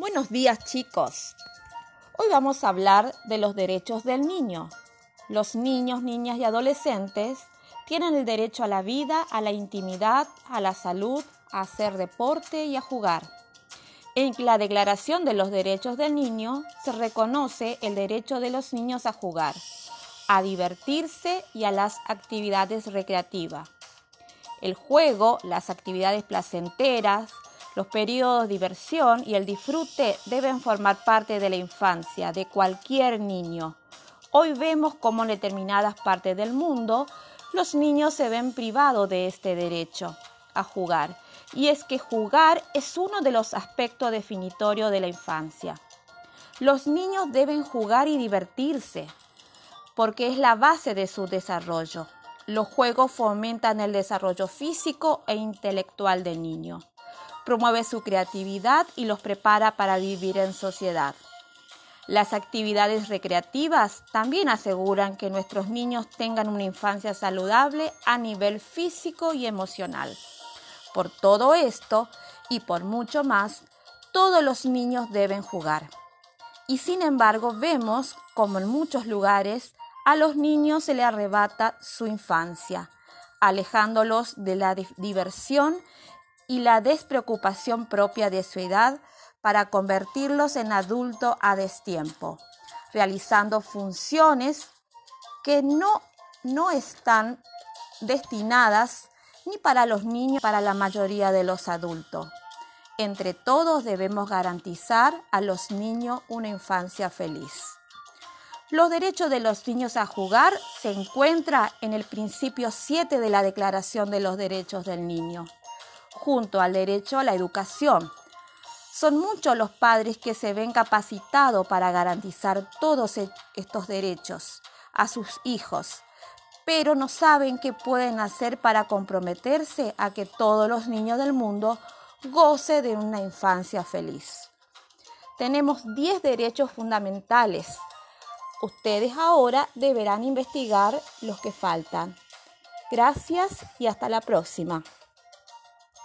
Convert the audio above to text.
Buenos días chicos. Hoy vamos a hablar de los derechos del niño. Los niños, niñas y adolescentes tienen el derecho a la vida, a la intimidad, a la salud, a hacer deporte y a jugar. En la Declaración de los Derechos del Niño se reconoce el derecho de los niños a jugar, a divertirse y a las actividades recreativas. El juego, las actividades placenteras, los periodos de diversión y el disfrute deben formar parte de la infancia de cualquier niño. Hoy vemos cómo en determinadas partes del mundo los niños se ven privados de este derecho a jugar. Y es que jugar es uno de los aspectos definitorios de la infancia. Los niños deben jugar y divertirse porque es la base de su desarrollo. Los juegos fomentan el desarrollo físico e intelectual del niño promueve su creatividad y los prepara para vivir en sociedad. Las actividades recreativas también aseguran que nuestros niños tengan una infancia saludable a nivel físico y emocional. Por todo esto y por mucho más, todos los niños deben jugar. Y sin embargo vemos como en muchos lugares a los niños se les arrebata su infancia, alejándolos de la diversión y la despreocupación propia de su edad para convertirlos en adulto a destiempo, realizando funciones que no, no están destinadas ni para los niños ni para la mayoría de los adultos. Entre todos debemos garantizar a los niños una infancia feliz. Los derechos de los niños a jugar se encuentran en el principio 7 de la Declaración de los Derechos del Niño junto al derecho a la educación. Son muchos los padres que se ven capacitados para garantizar todos e-, estos derechos a sus hijos, pero no saben qué pueden hacer para comprometerse a que todos los niños del mundo goce de una infancia feliz. Tenemos 10 derechos fundamentales. Ustedes ahora deberán investigar los que faltan. Gracias y hasta la próxima.